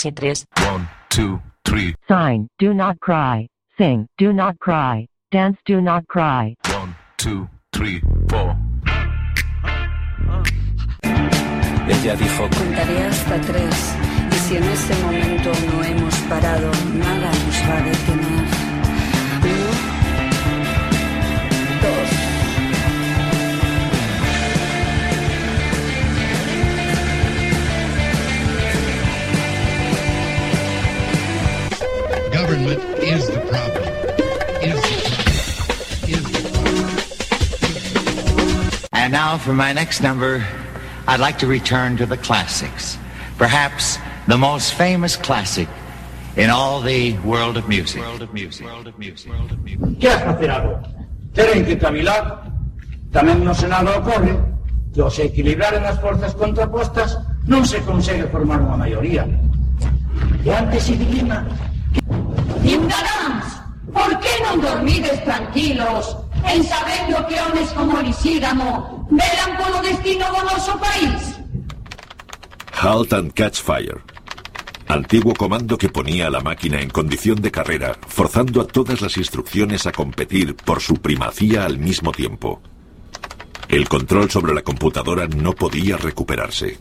Chitres. One, two, three. Sign, do not cry. Sing, do not cry. Dance, do not cry. One, two, three, four. Ella dijo, Contaré hasta tres y si en ese momento now for my next number, I'd like to return to the classics. Perhaps the most famous classic in all the world of music. World of music. World of music. World of music. que has facer agora? Teren que cavilar. Tamén no Senado ocorre que ao se equilibraren as forzas contrapostas non se consegue formar unha maioría. E ante ese dilema Ciudadanos, por que non dormides tranquilos en sabendo que homes como Lisígamo velan polo destino do noso país? Halt and Catch Fire. Antiguo comando que ponía a la máquina en condición de carrera, forzando a todas las instrucciones a competir por su primacía al mismo tiempo. El control sobre la computadora no podía recuperarse.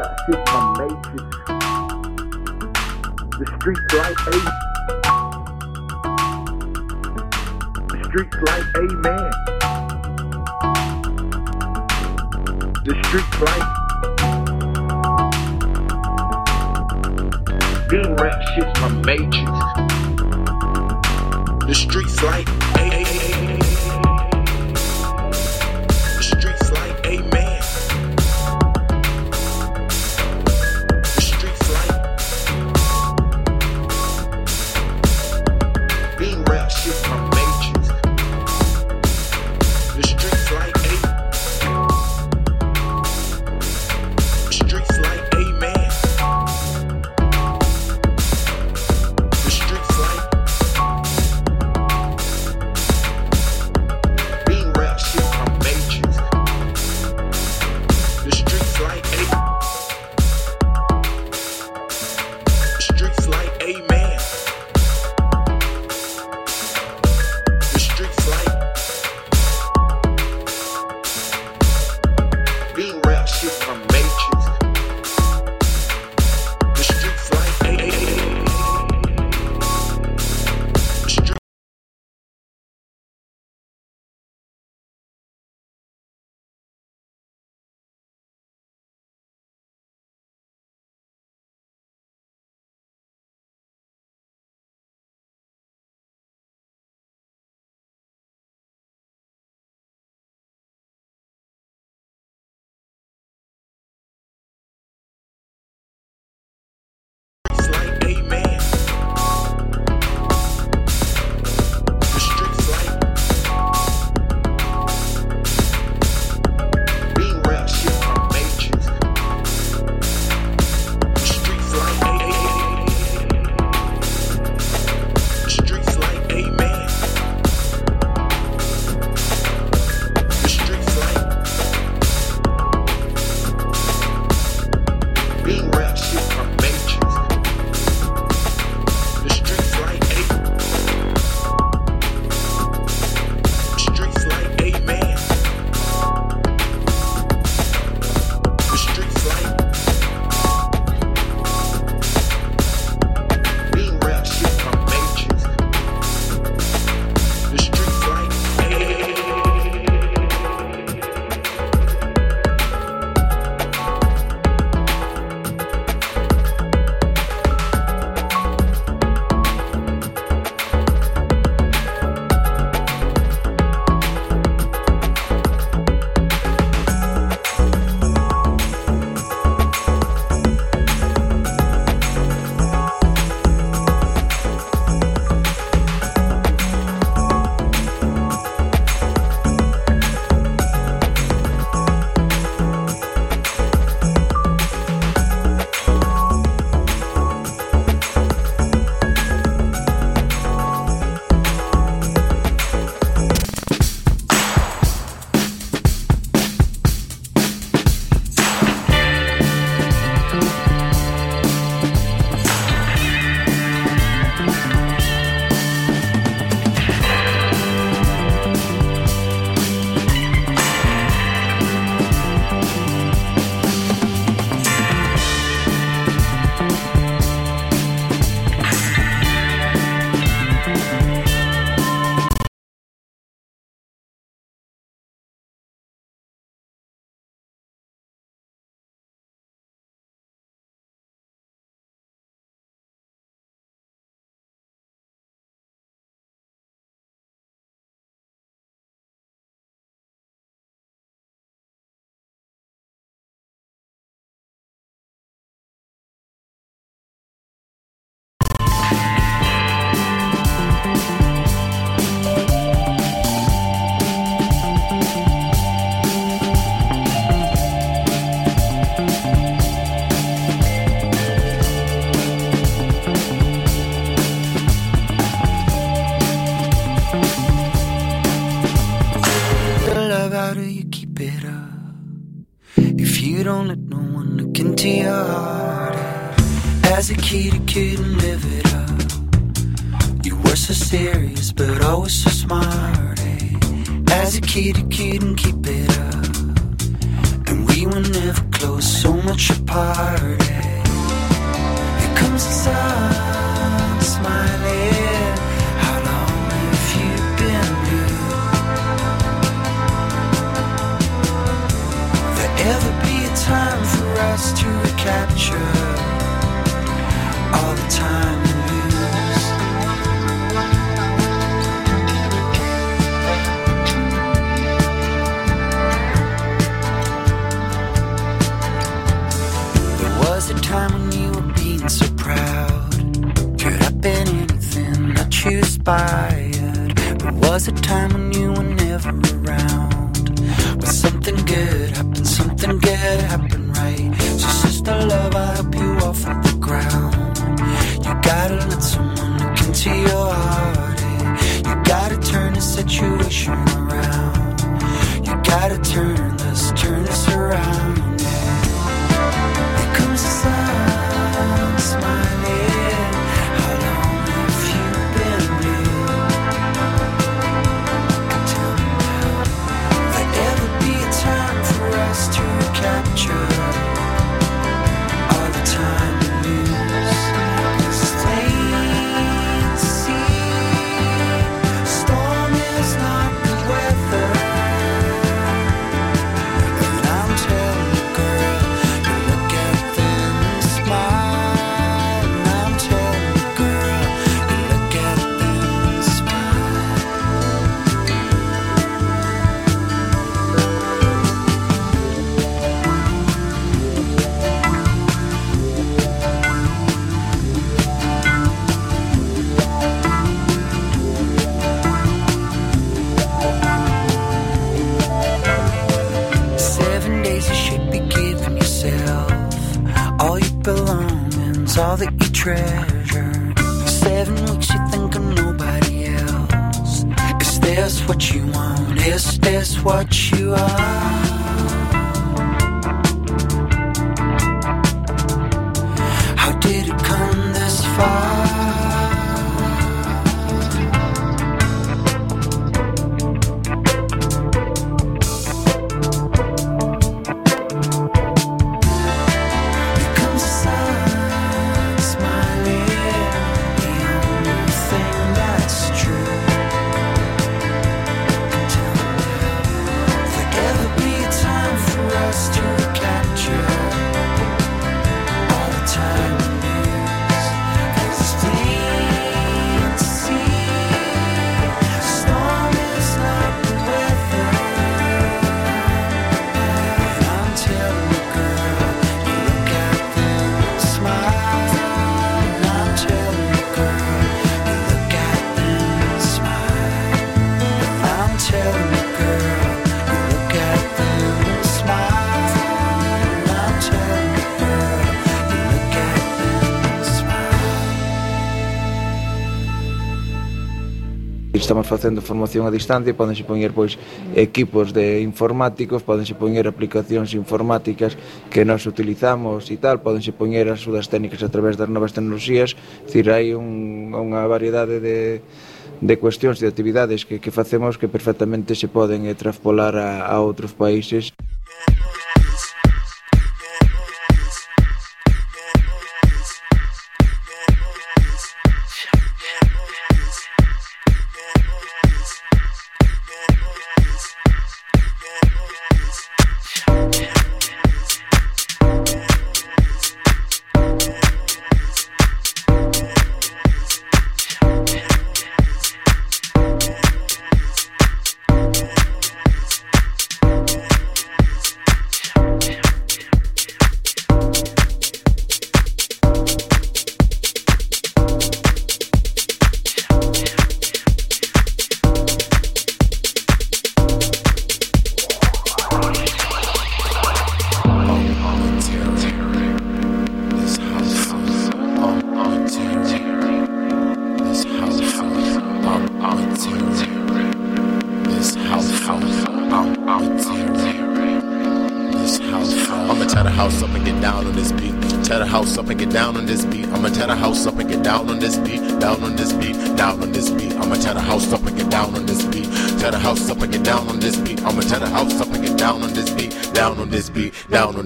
where I seek my mates. The streets like a The streets like a man. The streets like Good rap shit's my matrix. The streets like a. As a kid, a kid, and keep it up. And we were never close, so much apart. was a time estamos facendo formación a distancia, podense poñer pois equipos de informáticos, podense poñer aplicacións informáticas que nós utilizamos e tal, podense poñer as súas técnicas a través das novas tecnoloxías, dicir, hai un, unha variedade de de cuestións de actividades que, que facemos que perfectamente se poden eh, traspolar a, a outros países.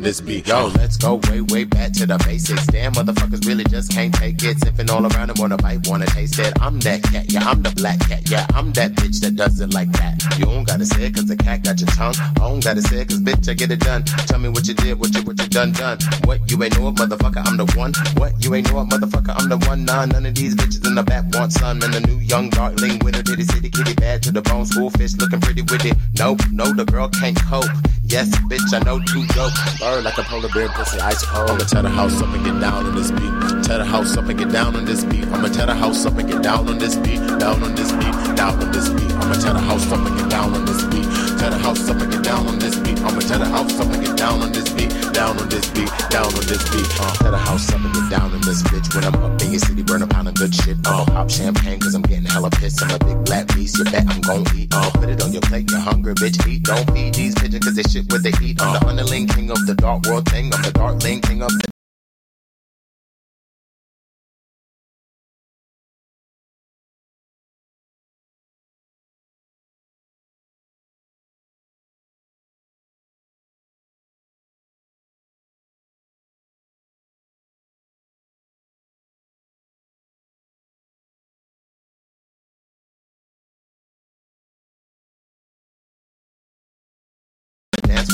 This beat. Yo, let's go way, way back to the basics. Damn, motherfuckers really just can't take it. Sipping all around and wanna bite, wanna taste it. I'm that cat, yeah, I'm the black cat, yeah, I'm that bitch that does it like that. You don't gotta say it cause the cat got your tongue. I don't gotta say it cause bitch, I get it done. Tell me what you did, what you, what you done, done. What you ain't know it, motherfucker, I'm the one. What you ain't know it, motherfucker, I'm the one. Nah, none of these bitches in the back want some. And the new young darling winner, did he city kitty to the bone, school fish looking pretty with it. Nope, no, the girl can't cope. Yes, bitch, I know too dope. Bird like a polar bear, pussy ice cold. I'ma tear the house up and get down on this beat. Tear the house up and get down on this beat. I'ma tear the house up and get down on this beat. Down on this beat, down on this beat. I'ma tear the house up and get down on this beat. Tear the house up and get down on this beat. I'ma tear the house up and get down on this beat. Down on this beat, down on this beat. Uh, tear the house up and get down on this bitch. When I'm up your city, burn a pound of good shit. Uh, pop champagne cause I'm getting hella pissed. I'm a big black beast, you bet I'm gon' eat. Uh, put it on your plate, you're hungry, bitch, eat. Don't feed these pigeons cause they shit what they eat. I'm the underling king of the dark world thing. I'm the darkling king of the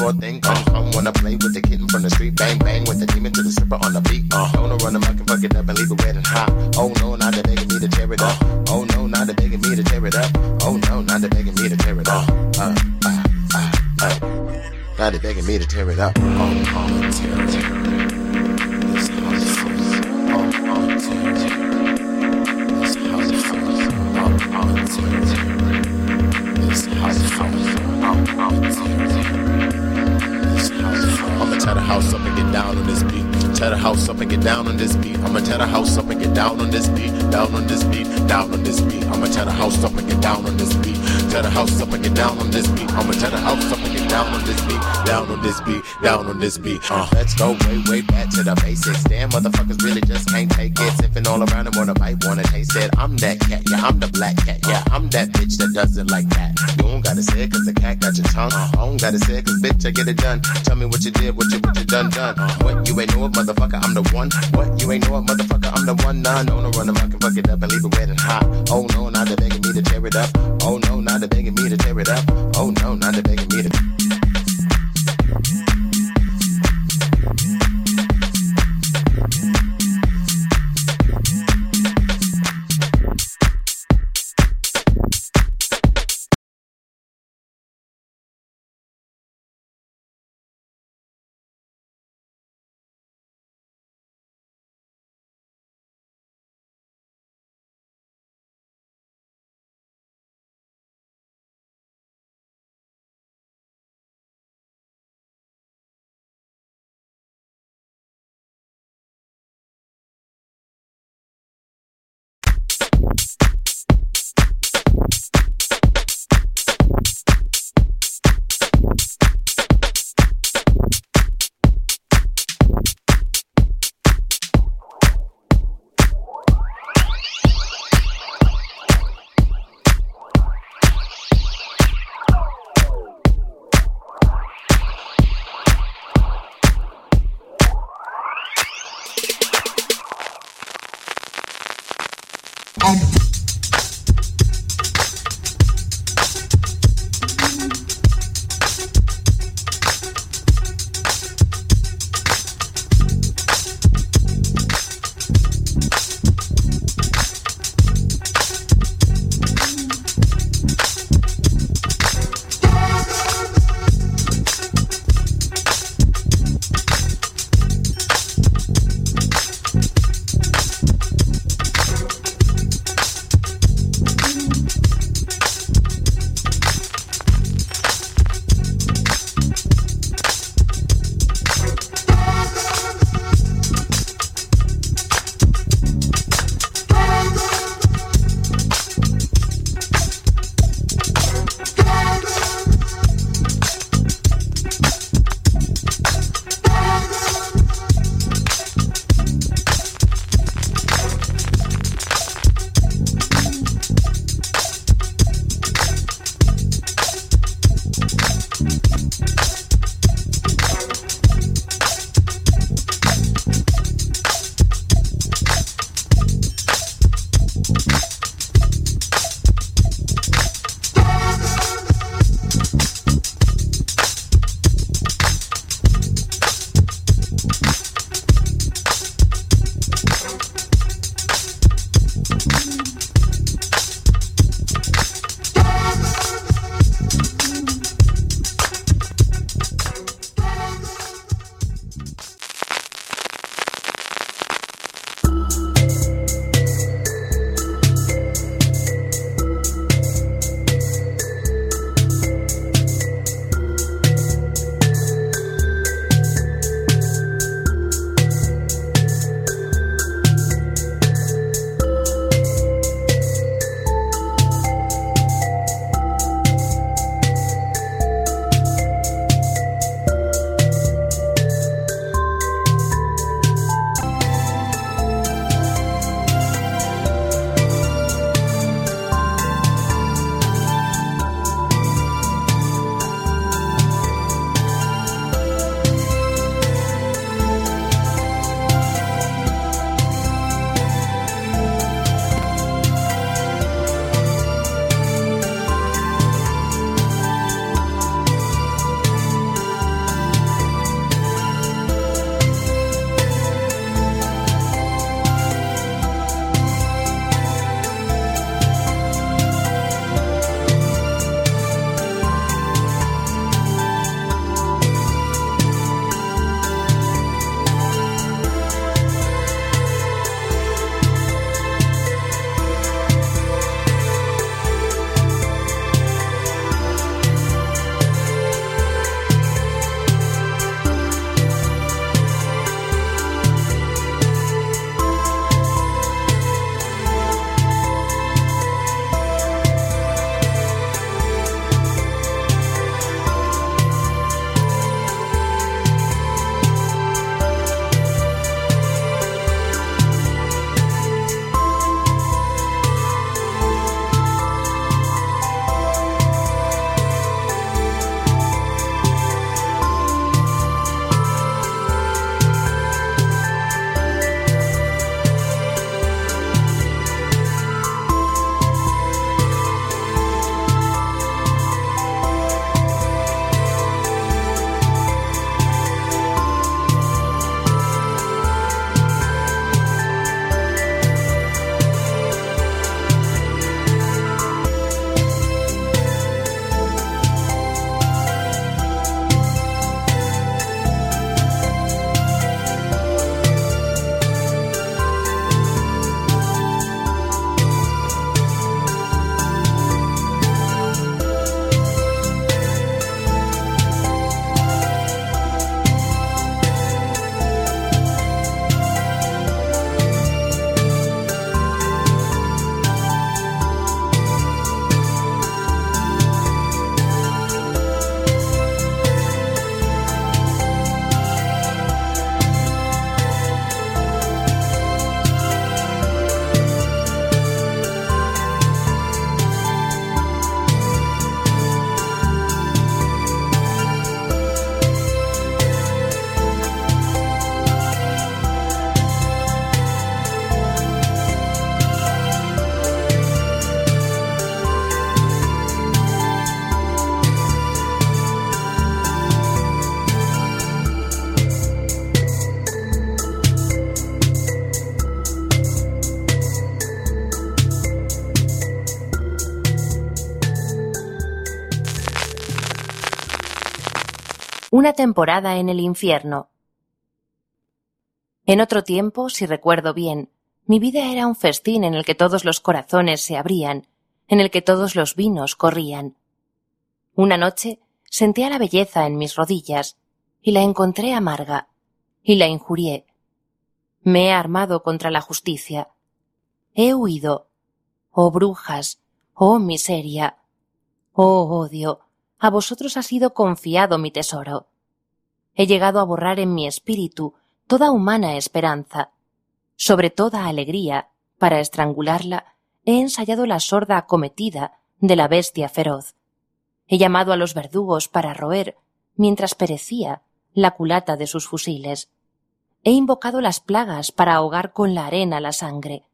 dance thing. Come, come, wanna play with the kitten from the street. Bang, bang with the demon to the stripper on the beat. Uh, don't run them, I can fuck it up and leave it wet and hot. Oh no, now they're begging me to tear it up. Oh no, now they're begging me to tear it up. Oh no, now they're begging me to tear it up. Uh, uh, uh, uh. Now they're begging me to tear it up. Oh, oh, tear it, tear it. This house is Oh, oh, tear it, tear it. This house is Oh, oh, tear it, tear it. I'ma tear the house up and get down on this beat. Tear the house up and get down on this beat. I'ma tear the house up and get down on this beat. Down on this beat. Down on this beat. I'ma tear the house up and get down on this beat. Tear the house up and get down on this beat. I'ma tear the house up and get down on this beat. Down on this beat. Down on this beat. Uh, let's go way, way back to the basics. Damn, motherfuckers really just can't take it. Sipping all around and wanna bite, wanna taste it. I'm that cat, yeah, I'm the black cat, yeah, I'm that bitch that does it like that. You don't gotta say it cause the cat got your tongue. I don't gotta say it cause bitch, I get it done. Tell me what you did, what you, what you done, done. What you ain't know it, motherfucker, I'm the one. What you ain't know it, motherfucker, I'm the one. Nah, no, no, run can fuck it up and leave it wet and hot. Oh no, now they're begging me to tear it up. Oh no, now they're begging me to tear it up. Oh no, now they're begging me to. Una temporada en el infierno. En otro tiempo, si recuerdo bien, mi vida era un festín en el que todos los corazones se abrían, en el que todos los vinos corrían. Una noche sentí a la belleza en mis rodillas y la encontré amarga y la injurié. Me he armado contra la justicia. He huido. Oh brujas, oh miseria, oh odio, a vosotros ha sido confiado mi tesoro. He llegado a borrar en mi espíritu toda humana esperanza. Sobre toda alegría, para estrangularla, he ensayado la sorda acometida de la bestia feroz. He llamado a los verdugos para roer, mientras perecía, la culata de sus fusiles. He invocado las plagas para ahogar con la arena la sangre.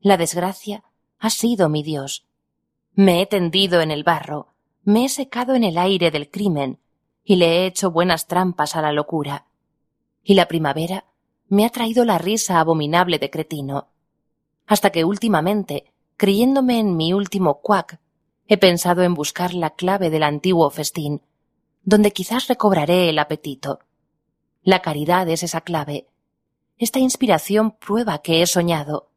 La desgracia ha sido mi Dios. Me he tendido en el barro, me he secado en el aire del crimen, y le he hecho buenas trampas a la locura. Y la primavera me ha traído la risa abominable de cretino. Hasta que últimamente, creyéndome en mi último cuac, he pensado en buscar la clave del antiguo festín, donde quizás recobraré el apetito. La caridad es esa clave. Esta inspiración prueba que he soñado.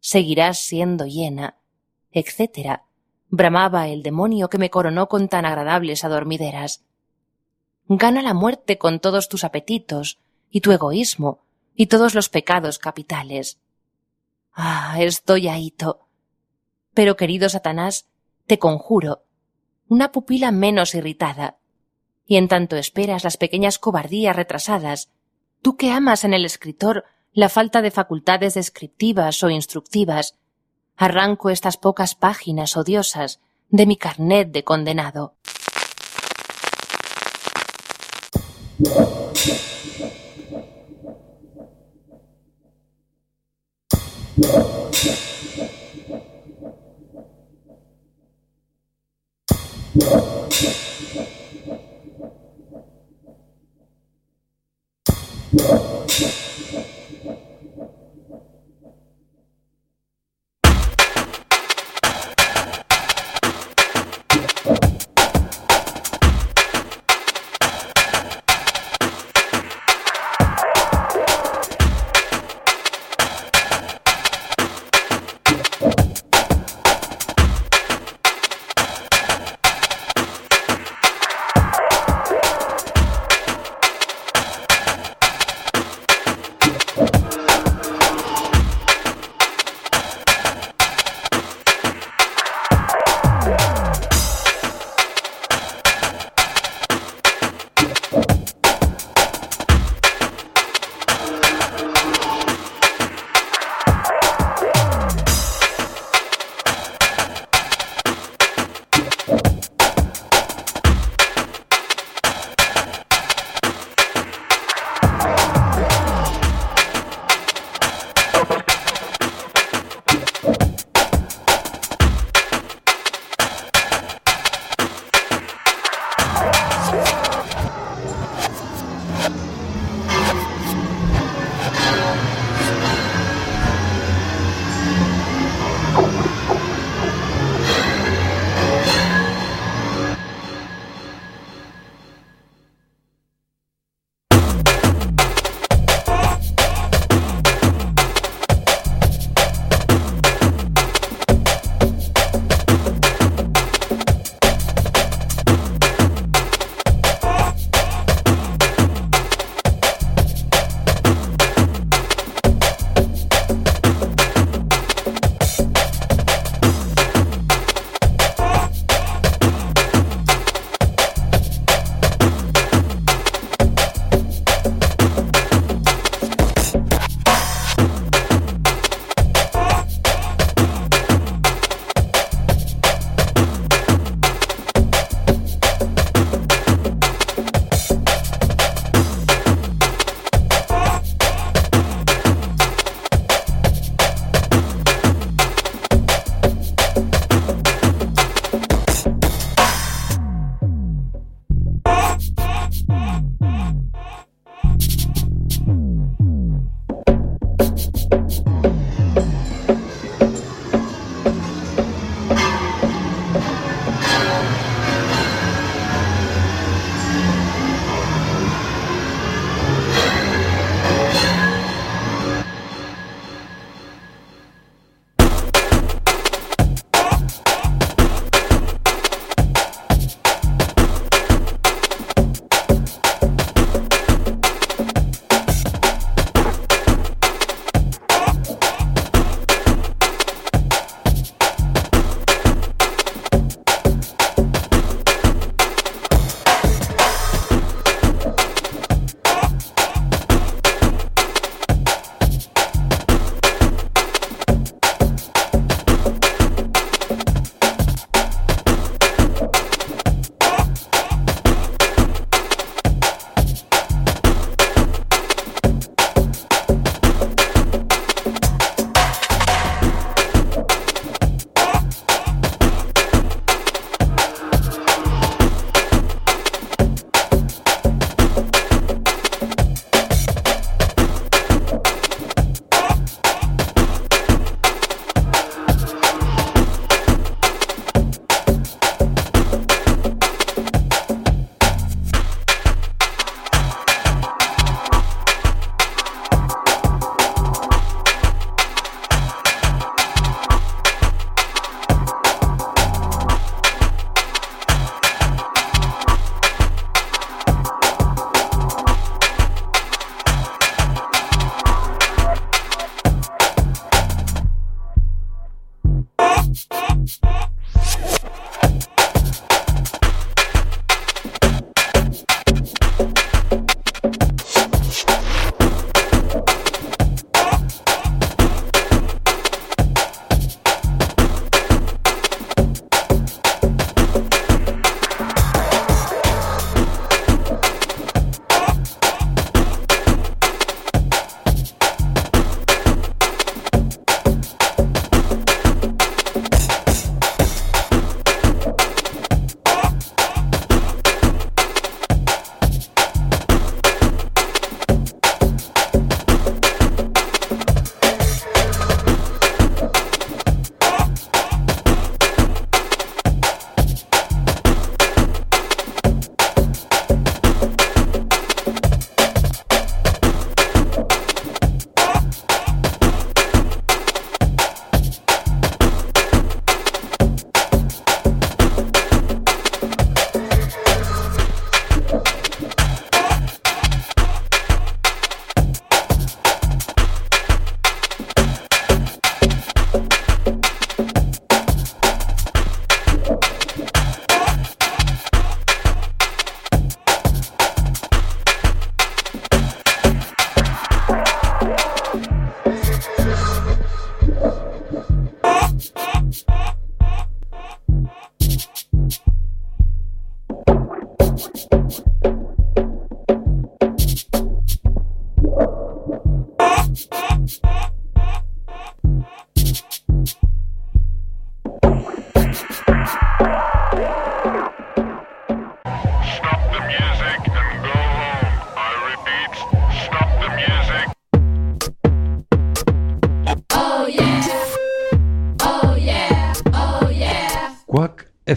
Seguirás siendo llena, etc. bramaba el demonio que me coronó con tan agradables adormideras. Gana la muerte con todos tus apetitos, y tu egoísmo, y todos los pecados capitales. Ah, estoy ahito. Pero, querido Satanás, te conjuro, una pupila menos irritada, y en tanto esperas las pequeñas cobardías retrasadas, tú que amas en el escritor la falta de facultades descriptivas o instructivas, arranco estas pocas páginas odiosas de mi carnet de condenado. Yeah.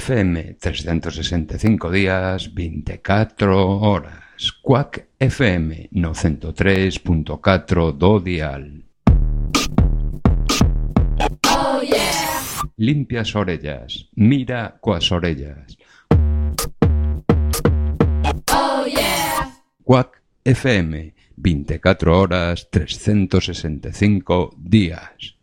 FM, 365 días, 24 horas. Quack FM, 903.4 do dial. Oh, yeah. Limpia as orellas, mira coas orellas. Oh, yeah. Quack FM, 24 horas, 365 días.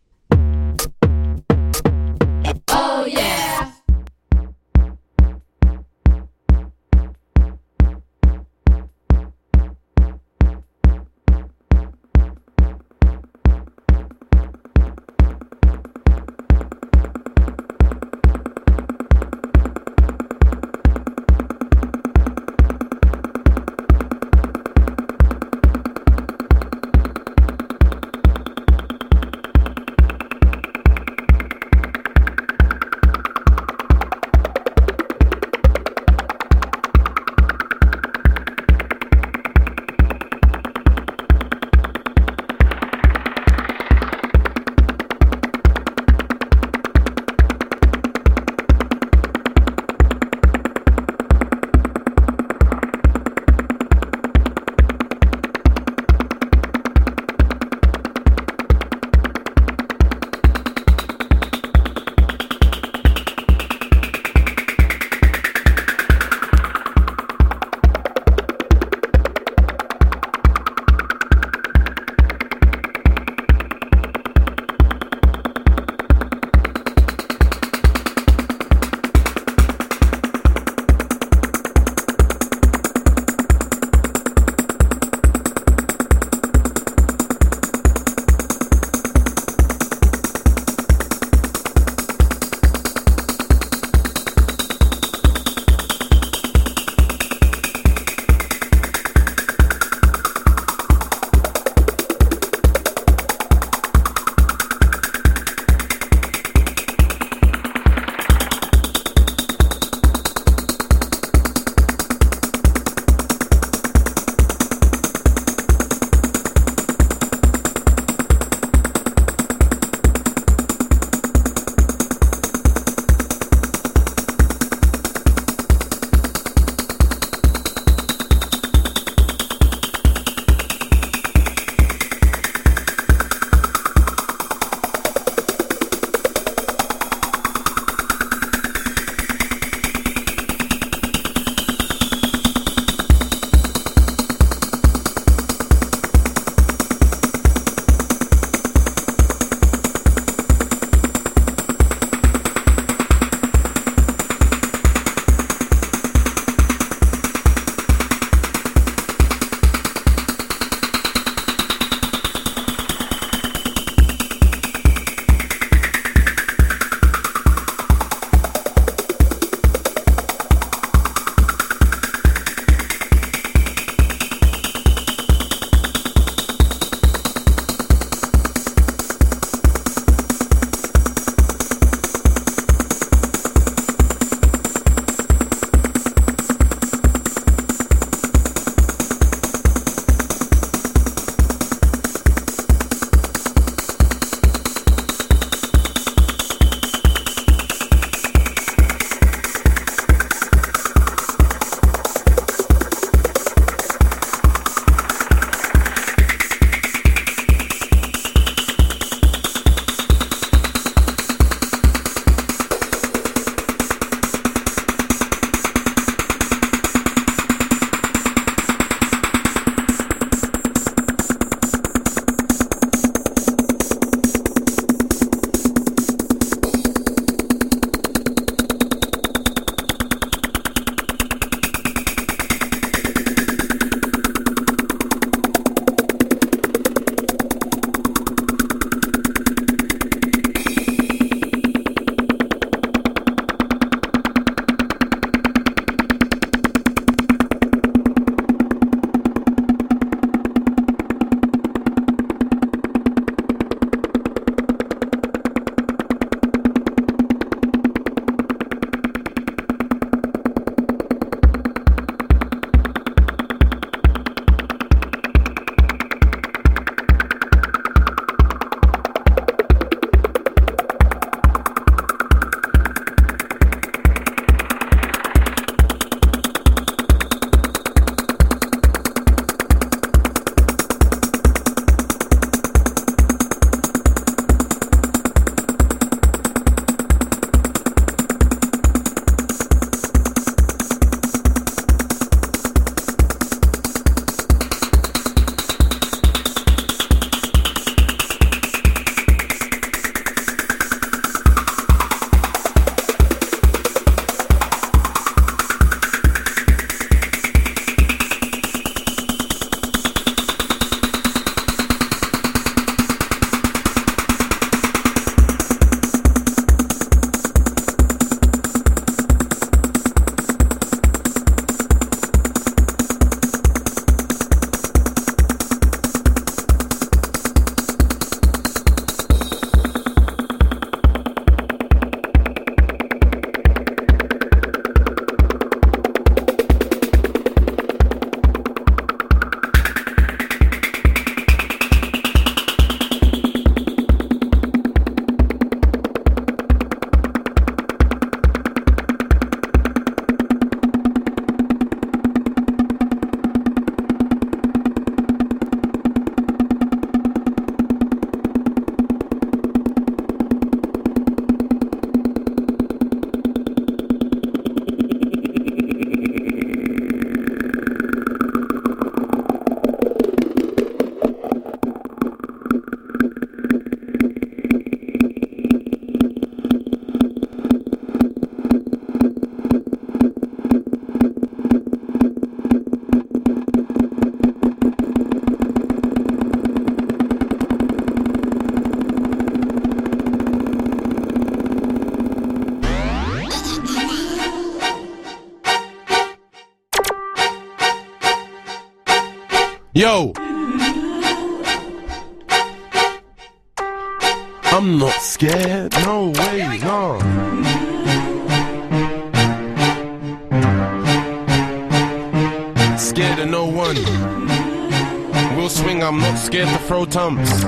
Tumps.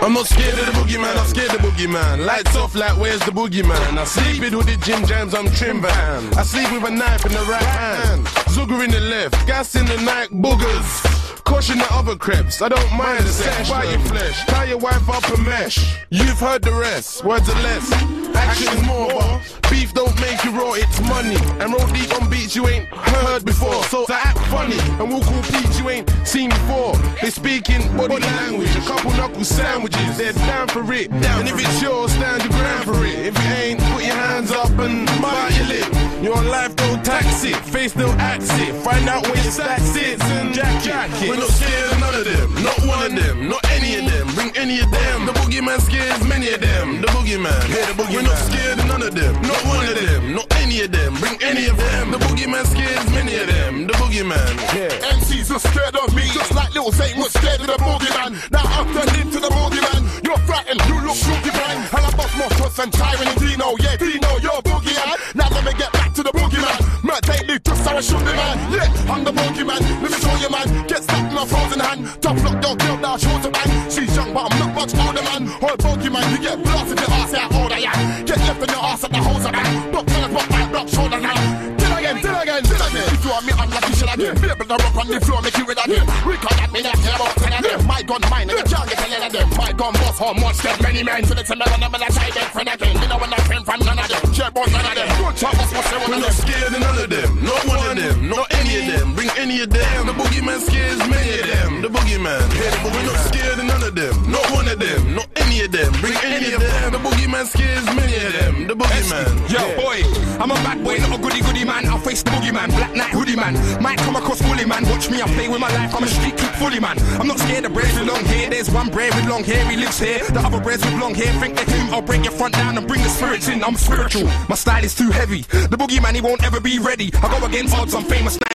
I'm not scared of the boogeyman, I'm scared of the boogeyman. Lights off like where's the boogeyman? I sleep it with the gym jams, I'm trim van. I sleep with a knife in the right hand. Zooger in the left, gas in the night, boogers. Caution the other creps, I don't mind the sex. Buy your flesh, tie your wife up a mesh. You've heard the rest, words are less. Action's more, but beef don't make you raw, it's money. And roll deep on beats you ain't heard before. So to act funny, and we'll call beats you ain't seen before. They speak in body language, a couple knuckle sandwiches, they're down for it. And if it's yours, stand your ground for it. If it ain't, put your hands up and bite your lip. Your life don't tax it, face don't act. Find out where your stack sits and jack it. We're not scared of none of them, not one of them, not any of them. Bring any of them. The boogeyman scares many of them. The boogeyman, yeah, the boogeyman. We're not scared none of them, not one of them, not any of them. Bring any of them. The boogeyman scares many of them. The boogeyman, yeah. MCs are scared of me, just like Lil Zane was scared of the boogeyman. Now I've turned into the boogeyman. You're frightened, you look shooty blind. And I bust more shots than Tyron and Dino. Yeah, Dino, you're boogeyman. Now let me get back to the boogeyman. Mert daily, just how I shoot the man. Yeah, I'm the boogeyman. Let me show you, man. Get stuck in my frozen hand. Top lock, your girl now, show to bang. She's young, but I'm not much older, man. Oh, boogeyman, you get blasted your ass out older, yeah. Get left in your ass at the hose man. Block fellas, block back, block shoulder now. Did again, did again, did again. If you want me, I'm like you again. Be able to rock on the floor, make you of them. Record at me, not care about ten of them. My gun, mine, and you can't get a lot of them. My gun, boss, how much dead many men. So it's a man, I'm gonna try them friend again. You know when I came from none of them. Care about none of them. Good job, boss, what's the one We're not scared of none of them, not one of them, not any of them. Bring any of them. The boogeyman scares many of them. The boogeyman, yeah, boogeyman. We're not scared of none of them, not one of them, not any of them. Bring any of them. The boogeyman scares many of them. The boogeyman. Yo, boy, I'm a bad boy, not a goody goody man. I'll face the boogeyman, black knight hoodie man. Might come across fully man. Watch me, I play with my life. I'm a street kid fully man. I'm not scared of braids with long hair. There's one braid with long hair, he lives here. The other braids with long hair, think they're him. I'll break your front down and bring the spirits in. I'm spiritual. My style is too heavy. The boogeyman, he won't ever be ready. I go against odds, I'm famous. We're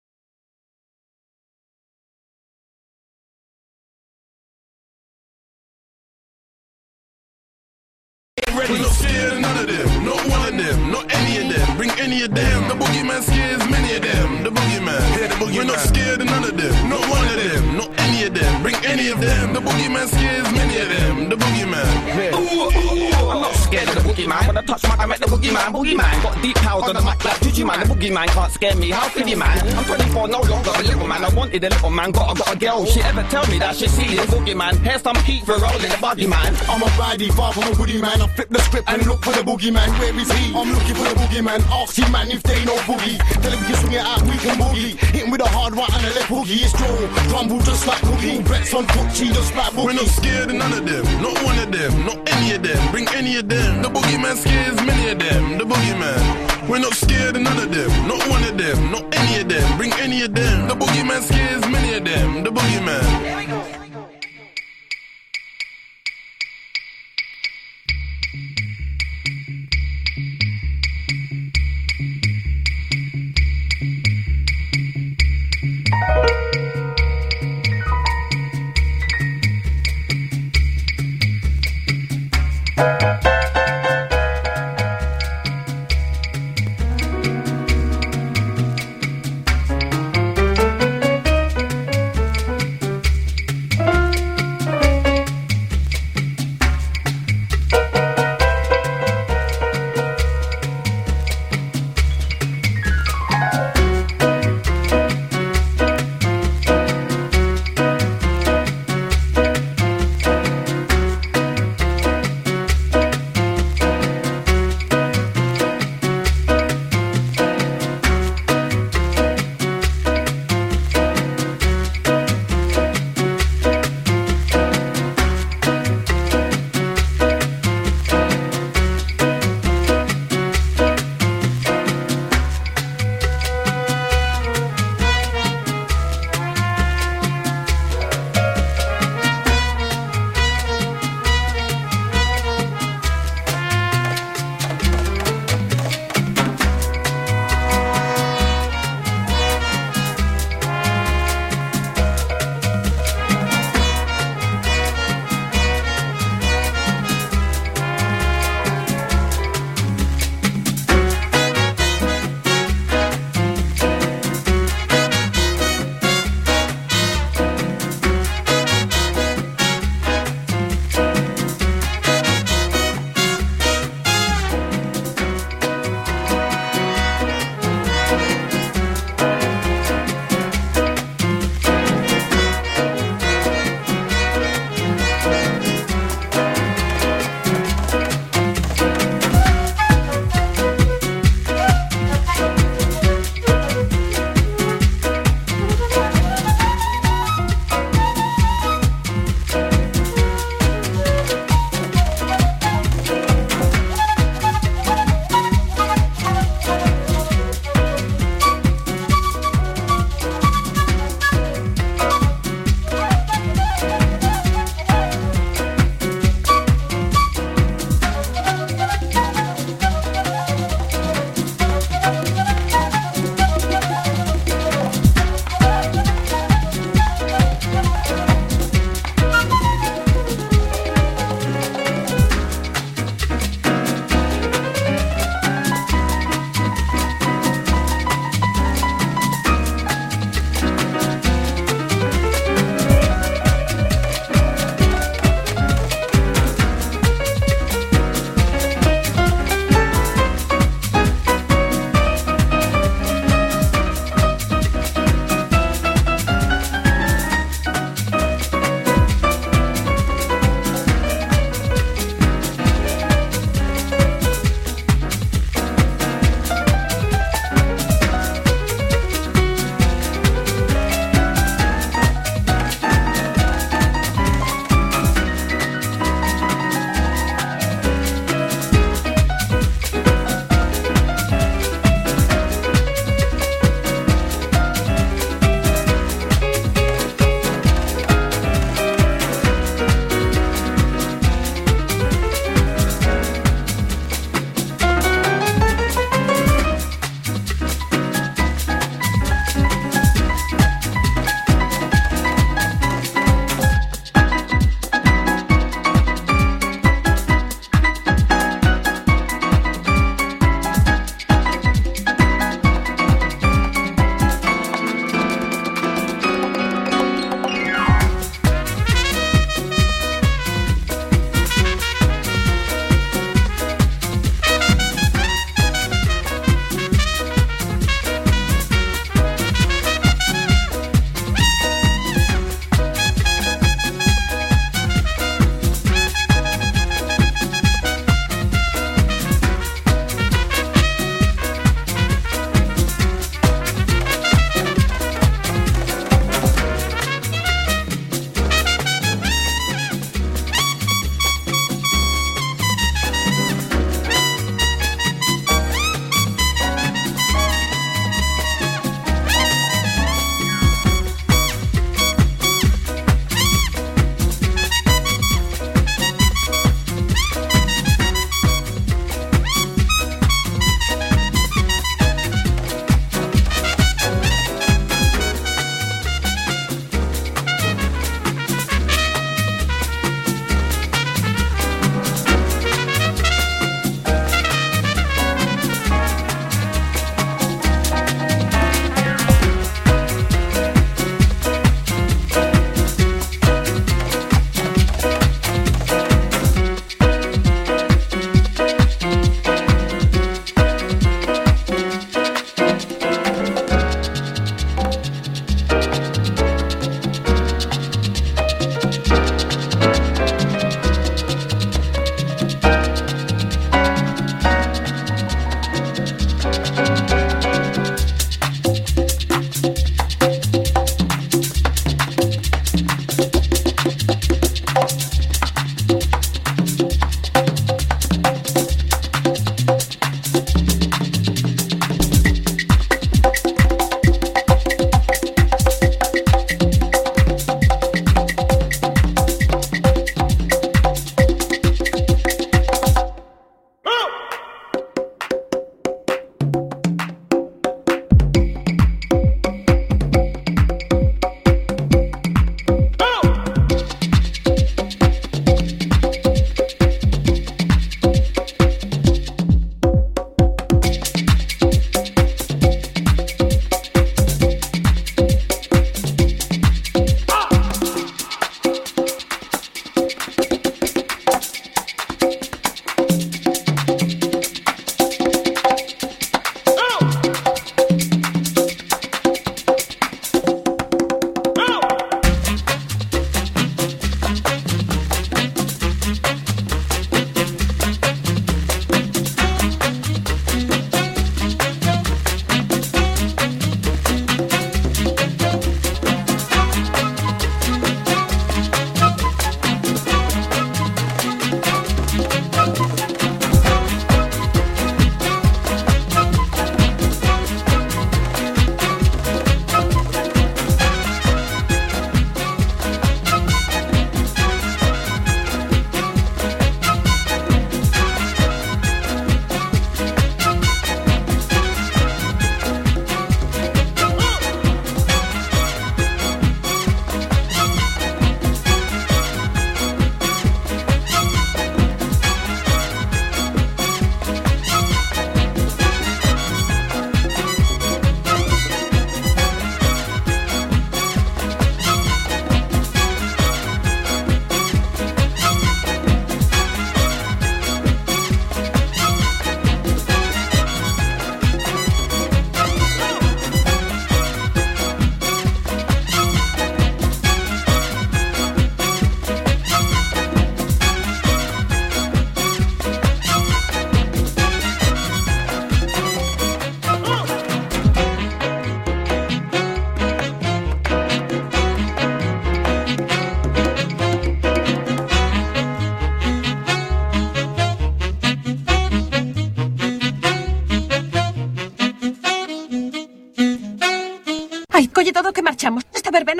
them. Bring any of them. The boogeyman scares many of them. The boogeyman, yeah, the boogeyman. We're not scared of none of them, not one of them, not any of them. Bring any of them. The boogeyman scares many of them. The boogeyman. Ooh, ooh, ooh, I'm not scared of the boogeyman. When I touch mic, I make the boogeyman. Boogeyman got deep powers on the mic like Gigi man. The boogeyman can't scare me. How could you, man? I'm 24, no longer a little man. I wanted a little man, got, I got a girl. She ever tell me that she see the boogeyman? Here's some heat for rolling the buggy man. I'm a baddie, far from a goodie man. I flip the script and look for the boogeyman. Where is he? I'm looking for the boogeyman. Ask him, man, if they know boogie. Tell him we can swing it out, we can boogie. Hit him with a hard right and a left boogie. It's Joe. Crumble just like boogie. Brett's on foot, she just like boogie. We're not scared of none of them, not one of them, not any of them. Bring any of them. The boogeyman scares many of them. The boogeyman. We're not scared of none of them, not one of them, not any of them. Bring any of them. The boogeyman scares many of them. The boogeyman. modo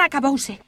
acabouse.